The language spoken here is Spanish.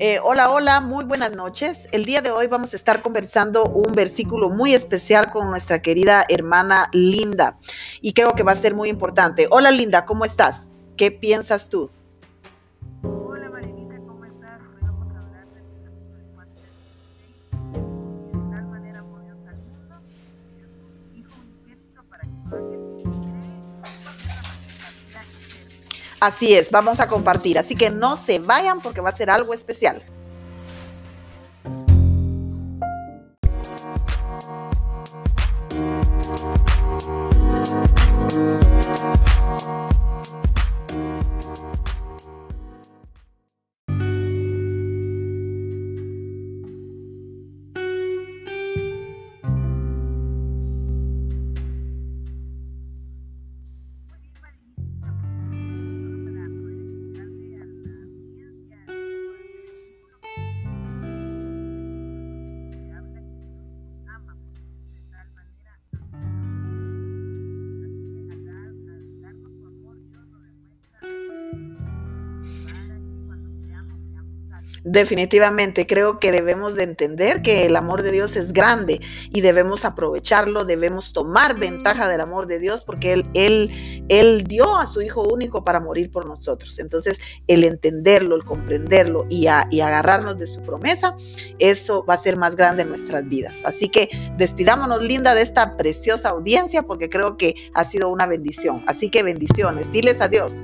Eh, hola, hola, muy buenas noches. El día de hoy vamos a estar conversando un versículo muy especial con nuestra querida hermana Linda y creo que va a ser muy importante. Hola Linda, ¿cómo estás? ¿Qué piensas tú? Así es, vamos a compartir, así que no se vayan porque va a ser algo especial. Definitivamente creo que debemos de entender que el amor de Dios es grande y debemos aprovecharlo, debemos tomar ventaja del amor de Dios porque Él, él, él dio a su Hijo único para morir por nosotros. Entonces, el entenderlo, el comprenderlo y, a- y agarrarnos de su promesa, eso va a ser más grande en nuestras vidas. Así que despidámonos, Linda, de esta preciosa audiencia porque creo que ha sido una bendición. Así que bendiciones. Diles adiós.